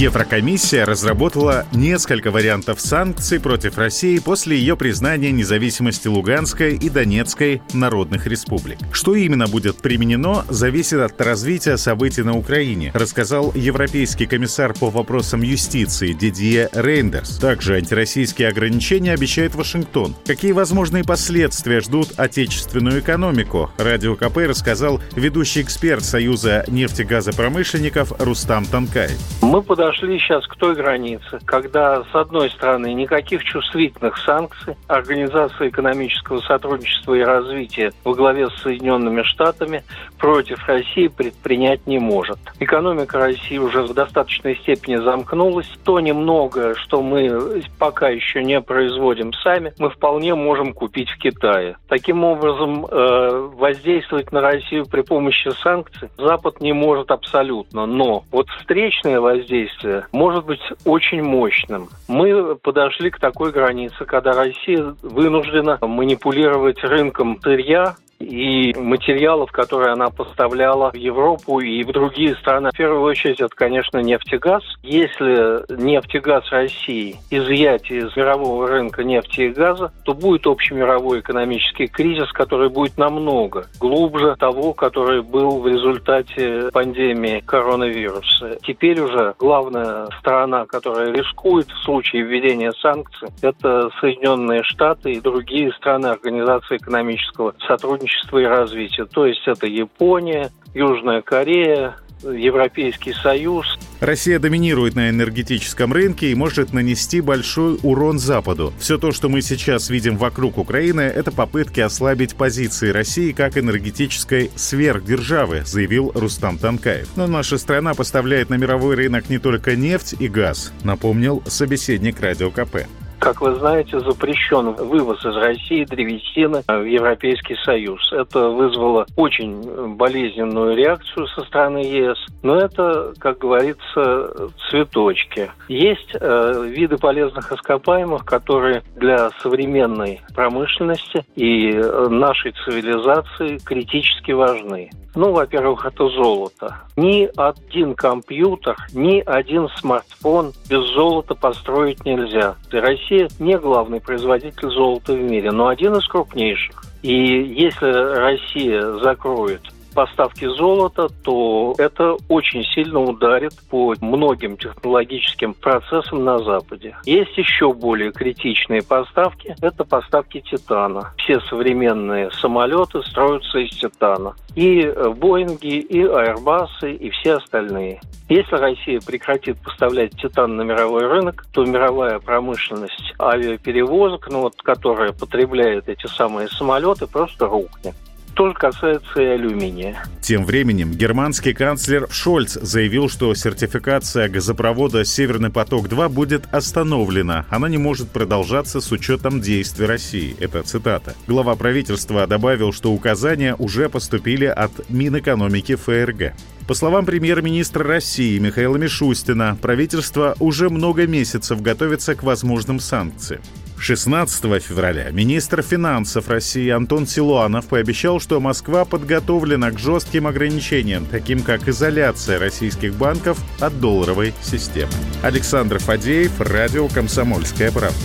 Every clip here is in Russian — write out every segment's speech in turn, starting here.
Еврокомиссия разработала несколько вариантов санкций против России после ее признания независимости Луганской и Донецкой народных республик. Что именно будет применено, зависит от развития событий на Украине, рассказал европейский комиссар по вопросам юстиции Дидье Рейндерс. Также антироссийские ограничения обещает Вашингтон. Какие возможные последствия ждут отечественную экономику? Радио КП рассказал ведущий эксперт Союза нефтегазопромышленников Рустам Танкаев. Мы подошли подошли сейчас к той границе, когда, с одной стороны, никаких чувствительных санкций Организация экономического сотрудничества и развития во главе с Соединенными Штатами против России предпринять не может. Экономика России уже в достаточной степени замкнулась. То немного, что мы пока еще не производим сами, мы вполне можем купить в Китае. Таким образом, э, воздействовать на Россию при помощи санкций Запад не может абсолютно. Но вот встречное воздействие действие может быть очень мощным. Мы подошли к такой границе, когда Россия вынуждена манипулировать рынком сырья и материалов, которые она поставляла в Европу и в другие страны. В первую очередь, это, конечно, нефтегаз. Если нефтегаз России изъять из мирового рынка нефти и газа, то будет общемировой экономический кризис, который будет намного глубже того, который был в результате пандемии коронавируса. Теперь уже главная страна, которая рискует в случае введения санкций, это Соединенные Штаты и другие страны Организации экономического сотрудничества сотрудничества и развития. То есть это Япония, Южная Корея, Европейский Союз. Россия доминирует на энергетическом рынке и может нанести большой урон Западу. Все то, что мы сейчас видим вокруг Украины, это попытки ослабить позиции России как энергетической сверхдержавы, заявил Рустам Танкаев. Но наша страна поставляет на мировой рынок не только нефть и газ, напомнил собеседник Радио КП. Как вы знаете, запрещен вывоз из России древесины в Европейский Союз. Это вызвало очень болезненную реакцию со стороны ЕС. Но это, как говорится, цветочки. Есть э, виды полезных ископаемых, которые для современной промышленности и э, нашей цивилизации критически важны. Ну, во-первых, это золото. Ни один компьютер, ни один смартфон без золота построить нельзя. И Россия не главный производитель золота в мире, но один из крупнейших. И если Россия закроет поставки золота, то это очень сильно ударит по многим технологическим процессам на Западе. Есть еще более критичные поставки. Это поставки титана. Все современные самолеты строятся из титана. И Боинги, и Airbus, и все остальные. Если Россия прекратит поставлять титан на мировой рынок, то мировая промышленность авиаперевозок, ну вот, которая потребляет эти самые самолеты, просто рухнет тоже касается и алюминия. Тем временем германский канцлер Шольц заявил, что сертификация газопровода «Северный поток-2» будет остановлена. Она не может продолжаться с учетом действий России. Это цитата. Глава правительства добавил, что указания уже поступили от Минэкономики ФРГ. По словам премьер-министра России Михаила Мишустина, правительство уже много месяцев готовится к возможным санкциям. 16 февраля министр финансов России Антон Силуанов пообещал, что Москва подготовлена к жестким ограничениям, таким как изоляция российских банков от долларовой системы. Александр Фадеев, радио «Комсомольская правда».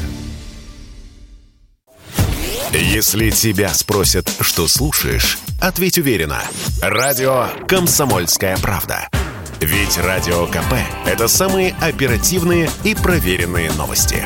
Если тебя спросят, что слушаешь, ответь уверенно. Радио «Комсомольская правда». Ведь Радио КП – это самые оперативные и проверенные новости.